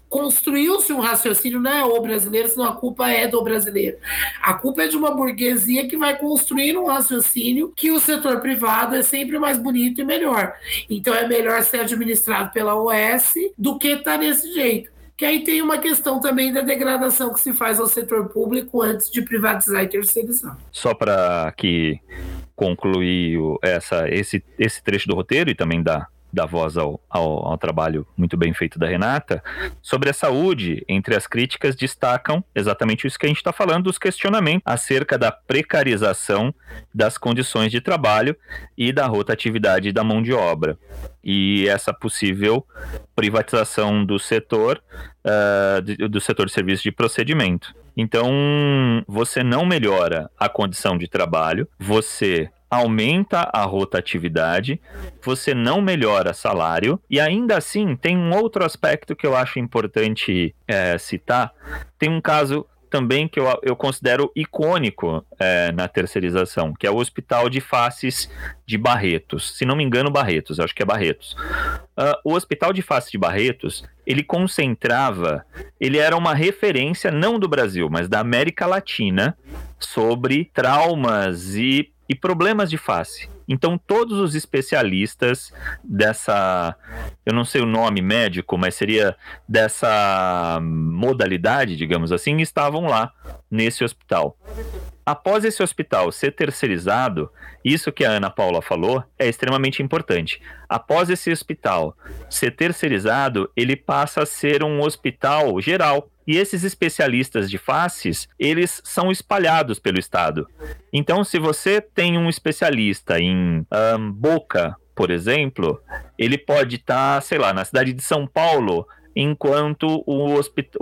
construiu-se um raciocínio, não é o brasileiro, senão a culpa é do brasileiro. A culpa é de uma burguesia que vai construir um raciocínio que o setor privado é sempre mais bonito e melhor. Então é melhor ser administrado pela OS do que estar tá nesse jeito. Que aí tem uma questão também da degradação que se faz ao setor público antes de privatizar e terceirizar. Só para aqui concluir essa, esse, esse trecho do roteiro e também da dar voz ao, ao, ao, trabalho muito bem feito da Renata, sobre a saúde, entre as críticas destacam exatamente isso que a gente está falando, os questionamentos acerca da precarização das condições de trabalho e da rotatividade da mão de obra. E essa possível privatização do setor, uh, do setor de serviço de procedimento. Então, você não melhora a condição de trabalho, você aumenta a rotatividade, você não melhora salário, e ainda assim tem um outro aspecto que eu acho importante é, citar. Tem um caso também que eu, eu considero icônico é, na terceirização, que é o Hospital de Faces de Barretos. Se não me engano, Barretos, acho que é Barretos. Uh, o Hospital de Faces de Barretos, ele concentrava, ele era uma referência não do Brasil, mas da América Latina sobre traumas e, e problemas de face. Então, todos os especialistas dessa, eu não sei o nome médico, mas seria dessa modalidade, digamos assim, estavam lá nesse hospital. Após esse hospital ser terceirizado, isso que a Ana Paula falou é extremamente importante. Após esse hospital ser terceirizado, ele passa a ser um hospital geral. E esses especialistas de faces, eles são espalhados pelo estado. Então, se você tem um especialista em um, boca, por exemplo, ele pode estar, tá, sei lá, na cidade de São Paulo, enquanto o hospital.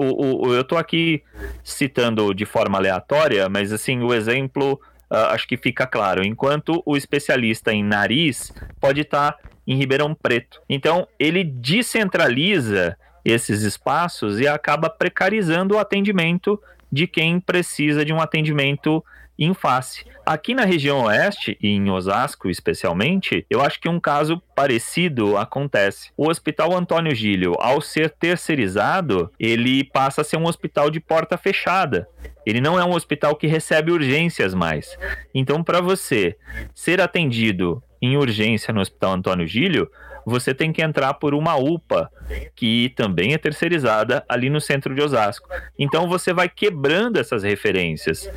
Eu estou aqui citando de forma aleatória, mas assim, o exemplo uh, acho que fica claro. Enquanto o especialista em nariz pode estar tá em Ribeirão Preto. Então, ele descentraliza esses espaços e acaba precarizando o atendimento de quem precisa de um atendimento em face. Aqui na região oeste, e em Osasco especialmente, eu acho que um caso parecido acontece. O Hospital Antônio Gílio, ao ser terceirizado, ele passa a ser um hospital de porta fechada. Ele não é um hospital que recebe urgências mais. Então, para você ser atendido em urgência no Hospital Antônio Gílio, você tem que entrar por uma UPA, que também é terceirizada ali no centro de Osasco. Então você vai quebrando essas referências.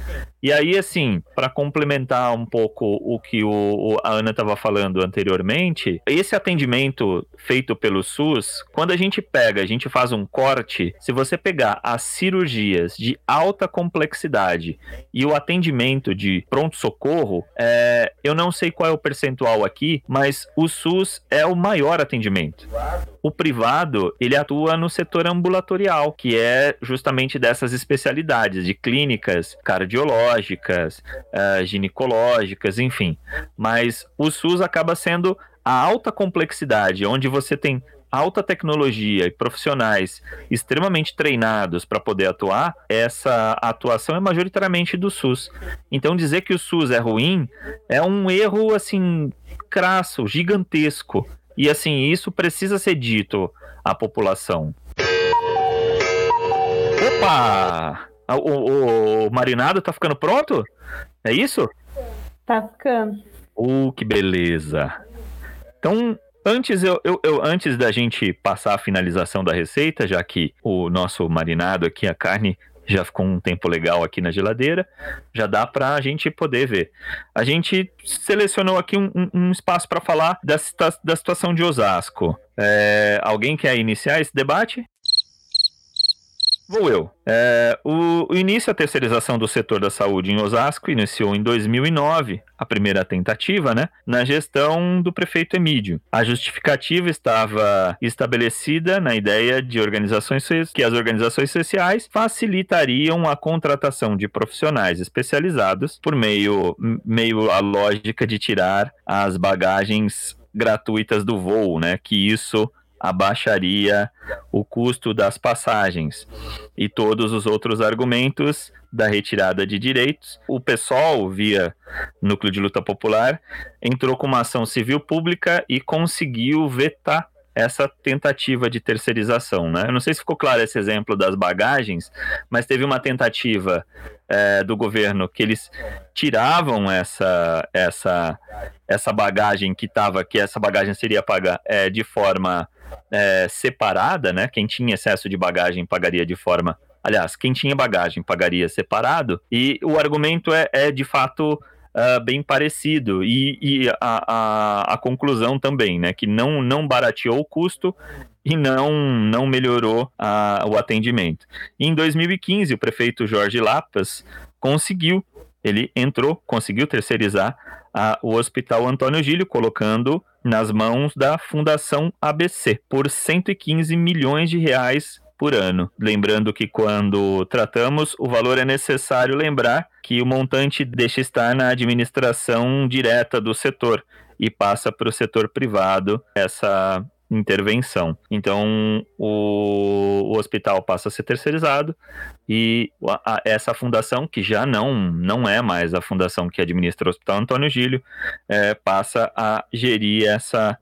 E aí, assim, para complementar um pouco o que o, o a Ana estava falando anteriormente, esse atendimento feito pelo SUS, quando a gente pega, a gente faz um corte, se você pegar as cirurgias de alta complexidade e o atendimento de pronto-socorro, é, eu não sei qual é o percentual aqui, mas o SUS é o maior atendimento. O privado, ele atua no setor ambulatorial, que é justamente dessas especialidades de clínicas cardiológicas, uh, ginecológicas, enfim. Mas o SUS acaba sendo a alta complexidade, onde você tem alta tecnologia e profissionais extremamente treinados para poder atuar, essa atuação é majoritariamente do SUS. Então dizer que o SUS é ruim é um erro assim crasso, gigantesco. E assim, isso precisa ser dito à população. Opa! O, o, o marinado tá ficando pronto? É isso? Tá ficando. Uh, que beleza. Então, antes, eu, eu, eu, antes da gente passar a finalização da receita, já que o nosso marinado aqui, a carne, já ficou um tempo legal aqui na geladeira, já dá para a gente poder ver. A gente selecionou aqui um, um espaço para falar da, da, situação de Osasco. É, alguém quer iniciar esse debate? Vou eu. É, o, o, início da terceirização do setor da saúde em Osasco iniciou em 2009, a primeira tentativa, né, na gestão do prefeito Emídio. A justificativa estava estabelecida na ideia de organizações que as organizações sociais facilitariam a contratação de profissionais especializados por meio, meio a lógica de tirar as bagagens gratuitas do voo, né, que isso abaixaria o custo das passagens e todos os outros argumentos da retirada de direitos. O PSOL, via Núcleo de Luta Popular, entrou com uma ação civil pública e conseguiu vetar essa tentativa de terceirização. Né? Eu não sei se ficou claro esse exemplo das bagagens, mas teve uma tentativa é, do governo que eles tiravam essa, essa, essa bagagem que estava, que essa bagagem seria paga é, de forma é, separada, né? Quem tinha excesso de bagagem pagaria de forma. Aliás, quem tinha bagagem pagaria separado, e o argumento é, é de fato uh, bem parecido. E, e a, a, a, conclusão também, né? Que não, não barateou o custo e não, não melhorou a, o atendimento. Em 2015, o prefeito Jorge Lapas conseguiu, ele entrou, conseguiu terceirizar a, o Hospital Antônio Gílio, colocando nas mãos da Fundação ABC por 115 milhões de reais por ano. Lembrando que quando tratamos, o valor é necessário lembrar que o montante deixa estar na administração direta do setor e passa para o setor privado essa intervenção. Então, o, o, hospital passa a ser terceirizado e a, a, essa fundação, que já não, não é mais a fundação que administra o Hospital Antônio Gílio, é, passa a gerir essa,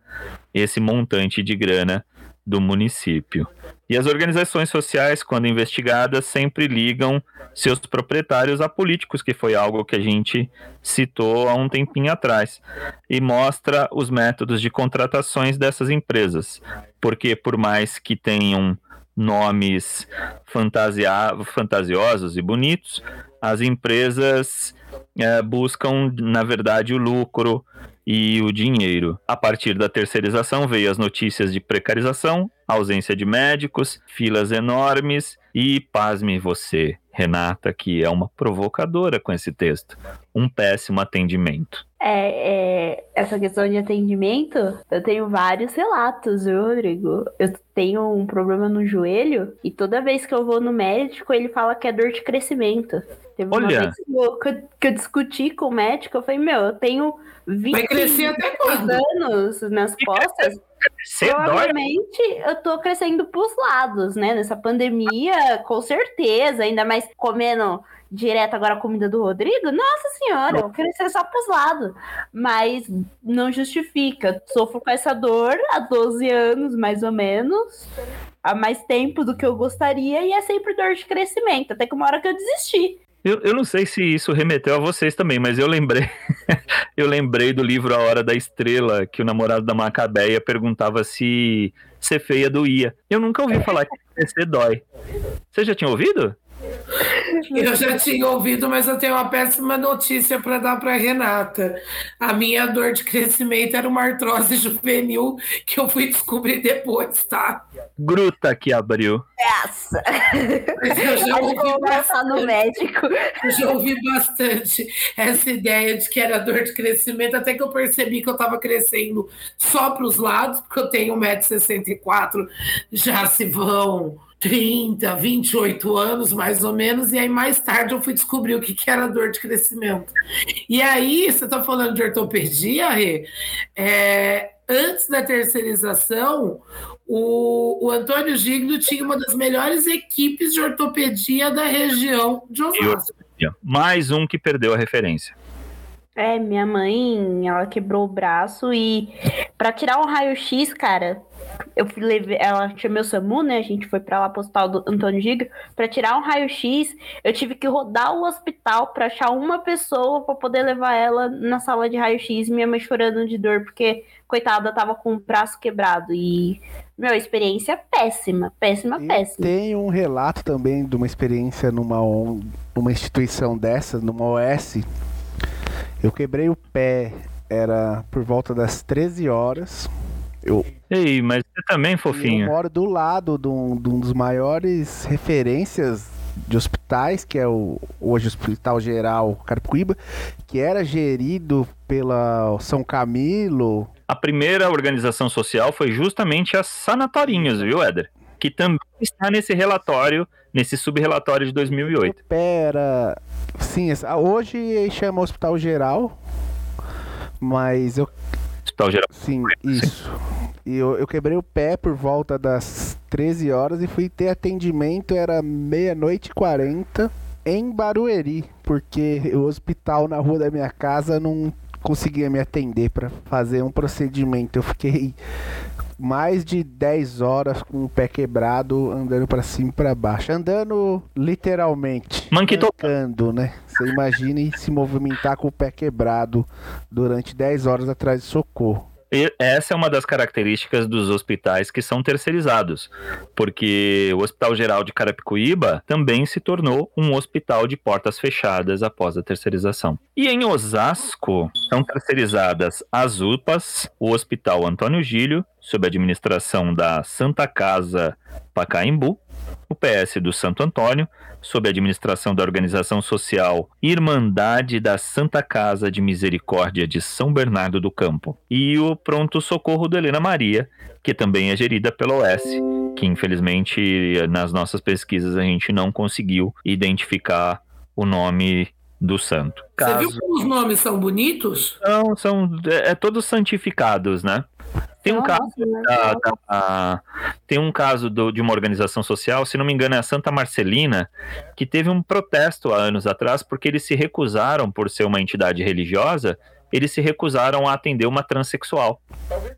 esse montante de grana do município. E as organizações sociais, quando investigadas, sempre ligam seus proprietários a políticos, que foi algo que a gente citou há um tempinho atrás, e mostra os métodos de contratações dessas empresas. Porque, por mais que tenham nomes fantasia fantasiosos e bonitos, as empresas é, buscam, na verdade, o lucro e o dinheiro. A partir da terceirização veio as notícias de precarização, ausência de médicos, filas enormes e, pasme você, Renata, que é uma provocadora com esse texto, um péssimo atendimento. É, é, essa questão de atendimento, eu tenho vários relatos, viu, Rodrigo? Eu tenho um problema no joelho e toda vez que eu vou no médico, ele fala que é dor de crescimento. Teve uma Olha. vez que eu, que eu- discuti com o médico, eu falei, meu, eu tenho 20 Vai crescer até quando? anos nas costas. Você dói? Provavelmente eu tô crescendo pros lados, né? Nessa pandemia, com certeza, ainda mais comendo direto agora a comida do Rodrigo. Nossa senhora, eu crescer só pros lados. Mas não justifica. Sofro com essa dor há 12 anos, mais ou menos. Há mais tempo do que eu gostaria, e é sempre dor de crescimento. Até que uma hora que eu desisti. Eu, eu não sei se isso remeteu a vocês também, mas eu lembrei. *laughs* eu lembrei do livro A Hora da Estrela, que o namorado da Macabeia perguntava se ser feia doía. Eu nunca ouvi falar que crescer dói. Você já tinha ouvido? Eu já tinha ouvido, mas eu tenho uma péssima notícia para dar para Renata. A minha dor de crescimento era uma artrose juvenil que eu fui descobrir depois, tá? Gruta que abriu. Essa! Mas eu já eu ouvi passar no médico. Eu já ouvi bastante essa ideia de que era dor de crescimento, até que eu percebi que eu estava crescendo só para os lados, porque eu tenho 1,64m, já se vão 30, 28 anos, mais ou menos, e aí mais tarde eu fui descobrir o que, que era dor de crescimento. E aí, você está falando de ortopedia, Rê? É, antes da terceirização, o, o Antônio Gigno tinha uma das melhores equipes de ortopedia da região de Osasco. Mais um que perdeu a referência. É, minha mãe, ela quebrou o braço e pra tirar um raio-x, cara, eu fui levar, ela chamou o SAMU, né? A gente foi pra lá pro hospital do Antônio Giga. Pra tirar um raio-x, eu tive que rodar o hospital pra achar uma pessoa pra poder levar ela na sala de raio-x. Minha mãe chorando de dor, porque, coitada, tava com o braço quebrado. E, meu, experiência péssima, péssima, E péssima. tem um relato também de uma experiência numa, on- numa instituição dessa, numa OS. Eu quebrei o pé, era por volta das 13 horas. Eu, Ei, mas você também, eu fofinho. moro do lado de um, de um dos maiores referências de hospitais, que é o hoje o Hospital Geral Carapicuíba, que era gerido pela São Camilo, A primeira organização social foi justamente a Sanatorinhos, viu, Éder? Que também está nesse relatório, nesse subrelatório de 2008. Pera. Sim, hoje chama Hospital Geral. Mas eu. Hospital Geral. Sim, isso. E eu, eu quebrei o pé por volta das 13 horas e fui ter atendimento, era meia-noite e 40 em Barueri, porque o hospital na rua da minha casa não conseguia me atender para fazer um procedimento. Eu fiquei mais de 10 horas com o pé quebrado, andando para cima e para baixo. Andando literalmente. Mancando, né? Você imagine se movimentar com o pé quebrado durante 10 horas atrás de socorro. Essa é uma das características dos hospitais que são terceirizados, porque o Hospital Geral de Carapicuíba também se tornou um hospital de portas fechadas após a terceirização. E em Osasco são terceirizadas as UPAs, o Hospital Antônio Gílio, sob a administração da Santa Casa Pacaembu, o PS do Santo Antônio, sob a administração da organização social Irmandade da Santa Casa de Misericórdia de São Bernardo do Campo, e o Pronto Socorro do Helena Maria, que também é gerida pela OS, que infelizmente nas nossas pesquisas a gente não conseguiu identificar o nome do santo. Você viu Caso- como os nomes são bonitos? Não, são é, é todos santificados, né? Tem um caso da- da- tem um caso do- de uma organização social, se não me engano é a Santa Marcelina, que teve um protesto há anos atrás porque eles se recusaram, por ser uma entidade religiosa, eles se recusaram a atender uma transexual.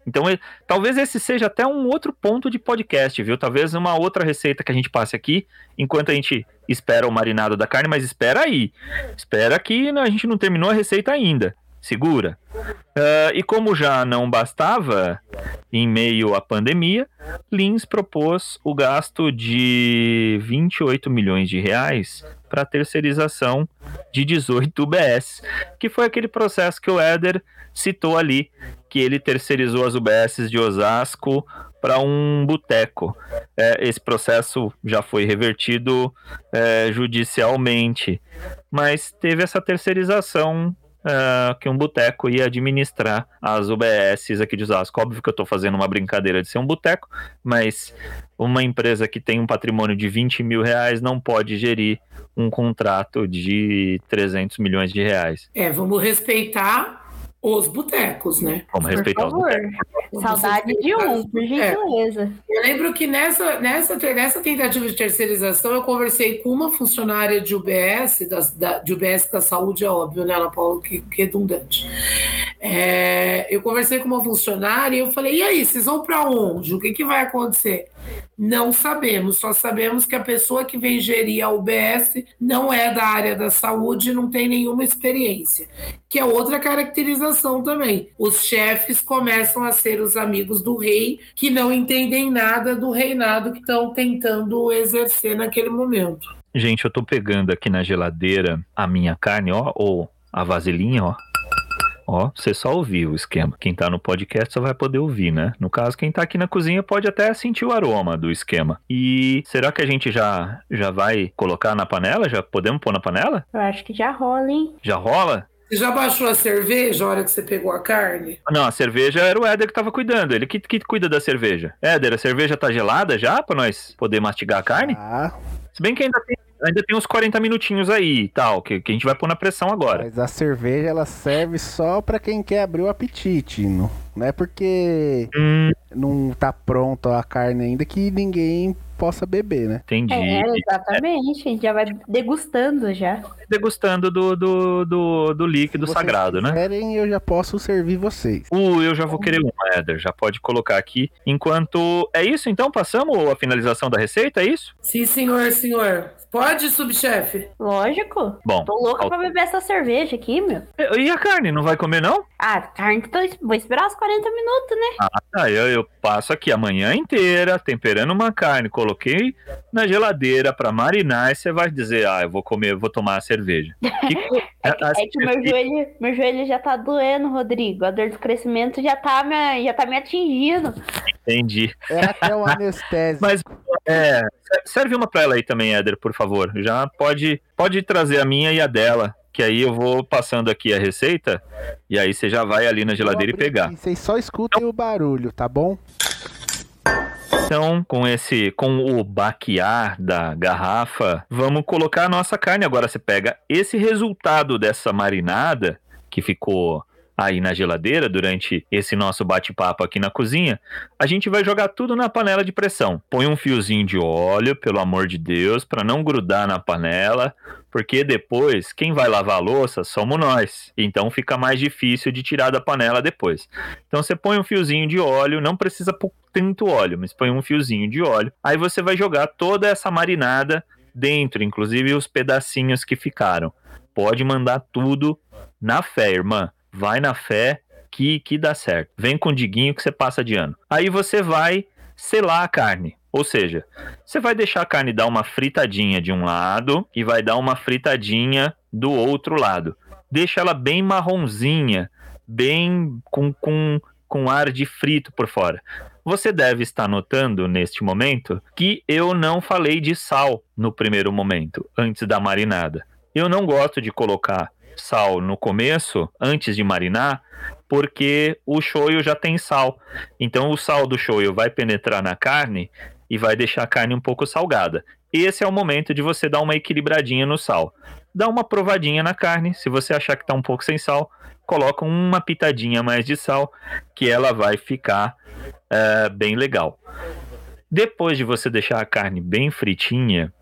Então, talvez esse seja até um outro ponto de podcast, viu? Talvez uma outra receita que a gente passe aqui, enquanto a gente espera o marinado da carne, mas espera aí. Espera que a gente não terminou a receita ainda. Segura. Uh, e como já não bastava, em meio à pandemia, Lins propôs o gasto de 28 milhões de reais para terceirização de 18 UBS, que foi aquele processo que o Éder citou ali, que ele terceirizou as UBSs de Osasco para um boteco. É, esse processo já foi revertido é, judicialmente, mas teve essa terceirização Uh, que um boteco ia administrar as UBSs aqui de Osasco. Óbvio que eu estou fazendo uma brincadeira de ser um boteco, mas uma empresa que tem um patrimônio de 20 mil reais não pode gerir um contrato de 300 milhões de reais. É, vamos respeitar os botecos, né? Vamos Por respeitar os favor. botecos. Saudade de um, por gentileza. Eu lembro que nessa, nessa, nessa tentativa de terceirização eu conversei com uma funcionária de UBS, das, da, de UBS da saúde, é óbvio, né, Ana Paula? Que, que redundante. É, eu conversei com uma funcionária e eu falei: e aí, vocês vão para onde? O que, que vai acontecer? Não sabemos, só sabemos que a pessoa que vem gerir a UBS não é da área da saúde, não tem nenhuma experiência. Que é outra caracterização também. Os chefes começam a ser os amigos do rei, que não entendem nada do reinado que estão tentando exercer naquele momento. Gente, eu tô pegando aqui na geladeira a minha carne, ó, ou a vasilhinha, ó. Ó, você só ouviu o esquema. Quem tá no podcast só vai poder ouvir, né? No caso, quem tá aqui na cozinha pode até sentir o aroma do esquema. E será que a gente já, já vai colocar na panela? Já podemos pôr na panela? Eu acho que já rola, hein? Já rola? Você já baixou a cerveja a hora que você pegou a carne? Não, a cerveja era o Éder que tava cuidando. Ele que, que cuida da cerveja. Éder, a cerveja tá gelada já pra nós poder mastigar a carne? Ah, Se bem que ainda tem, ainda tem uns 40 minutinhos aí e tal, que, que a gente vai pôr na pressão agora. mas a cerveja ela serve só pra quem quer abrir o apetite. Não, não é porque Hum, não tá pronta a carne ainda que ninguém possa beber, né? entendi. É, exatamente. A gente já vai degustando já. Degustando do, do, do, do líquido Se vocês sagrado, né? quiserem, eu já posso servir vocês. Uh, eu já vou querer um, Éder. Já pode colocar aqui. Enquanto. É isso então? Passamos a finalização da receita? É isso? Sim, senhor, senhor. Pode, subchefe? Lógico. Bom. Tô louca ao- pra beber essa cerveja aqui, meu. E a carne? Não vai comer, não? Ah, carne, tô... vou esperar os 40 minutos, né? Ah, eu, eu passo aqui a manhã inteira temperando uma carne, coloquei na geladeira pra marinar e você vai dizer, ah, eu vou comer, eu vou tomar a cerveja. *laughs* Que É que, é que o meu joelho, meu joelho já tá doendo, Rodrigo. A dor do crescimento já tá me, já tá me atingindo. Entendi. É até um anestésico. Mas é, serve uma pra ela aí também, Éder, por favor. Já pode, pode trazer a minha e a dela. Que aí eu vou passando aqui a receita e aí você já vai ali na geladeira e pegar. Vocês só escutem o barulho, tá bom? Então, com esse, com o baquear da garrafa, vamos colocar a nossa carne. Agora você pega esse resultado dessa marinada que ficou aí na geladeira durante esse nosso bate-papo aqui na cozinha, a gente vai jogar tudo na panela de pressão. Põe um fiozinho de óleo, pelo amor de Deus, para não grudar na panela, porque depois quem vai lavar a louça somos nós. Então fica mais difícil de tirar da panela depois. Então você põe um fiozinho de óleo, não precisa pôr tanto óleo, mas põe um fiozinho de óleo. Aí você vai jogar toda essa marinada dentro, inclusive os pedacinhos que ficaram. Pode mandar tudo na fé, irmã. Vai na fé que, que dá certo. Vem com o diguinho que você passa de ano. Aí você vai selar a carne. Ou seja, você vai deixar a carne dar uma fritadinha de um lado e vai dar uma fritadinha do outro lado. Deixa ela bem marronzinha, bem com, com, com ar de frito por fora. Você deve estar notando neste momento que eu não falei de sal no primeiro momento, antes da marinada. Eu não gosto de colocar sal no começo, antes de marinar, porque o shoyu já tem sal. Então o sal do shoyu vai penetrar na carne e vai deixar a carne um pouco salgada. Esse é o momento de você dar uma equilibradinha no sal. Dá uma provadinha na carne, se você achar que está um pouco sem sal, coloca uma pitadinha mais de sal, que ela vai ficar é, bem legal. Depois de você deixar a carne bem fritinha,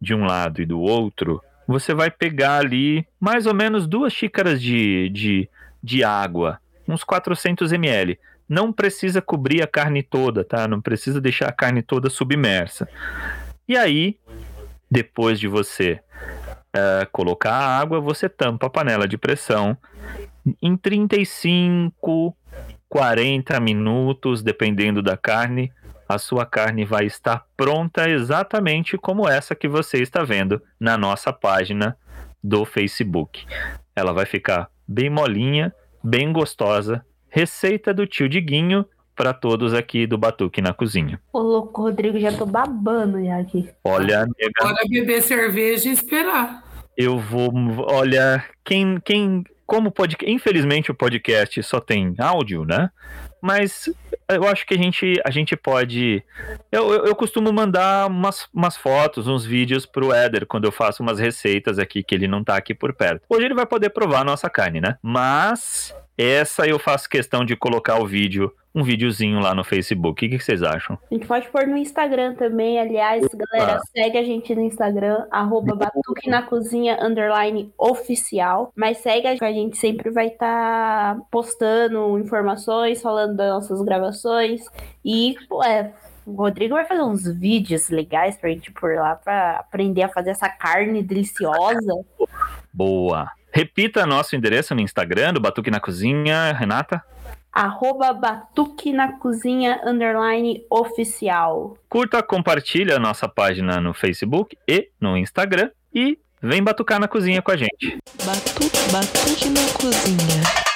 de um lado e do outro, você vai pegar ali mais ou menos duas xícaras de, de, de água, uns 400 ml. Não precisa cobrir a carne toda, tá? Não precisa deixar a carne toda submersa. E aí, depois de você uh, colocar a água, você tampa a panela de pressão em 35, 40 minutos, dependendo da carne, a sua carne vai estar pronta exatamente como essa que você está vendo na nossa página do Facebook. Ela vai ficar bem molinha, bem gostosa. Receita do tio Diguinho para todos aqui do Batuque na Cozinha. Ô, louco, Rodrigo, já tô babando já aqui. Olha, nega. Bora beber cerveja e esperar. Eu vou. Olha, quem. quem como pode, infelizmente o podcast só tem áudio, né? Mas eu acho que a gente, a gente pode. Eu, eu, eu, costumo mandar umas, umas fotos, uns vídeos pro Éder quando eu faço umas receitas aqui que ele não tá aqui por perto. Hoje ele vai poder provar a nossa carne, né? Mas essa eu faço questão de colocar o vídeo um videozinho lá no Facebook. O que, que, vocês acham? A gente pode pôr no Instagram também. Aliás, galera, segue a gente no Instagram, arroba Batuque na Cozinha underline oficial. Mas segue a gente, a gente sempre vai estar tá postando informações, falando das nossas gravações. E, pô, é, o Rodrigo vai fazer uns vídeos legais pra gente pôr lá pra aprender a fazer essa carne deliciosa. Boa. Repita nosso endereço no Instagram do Batuque na Cozinha, Renata arroba Batuque na Cozinha underline oficial. Curta, compartilha a nossa página no Facebook e no Instagram e vem batucar na cozinha com a gente. Batu, batuque na cozinha.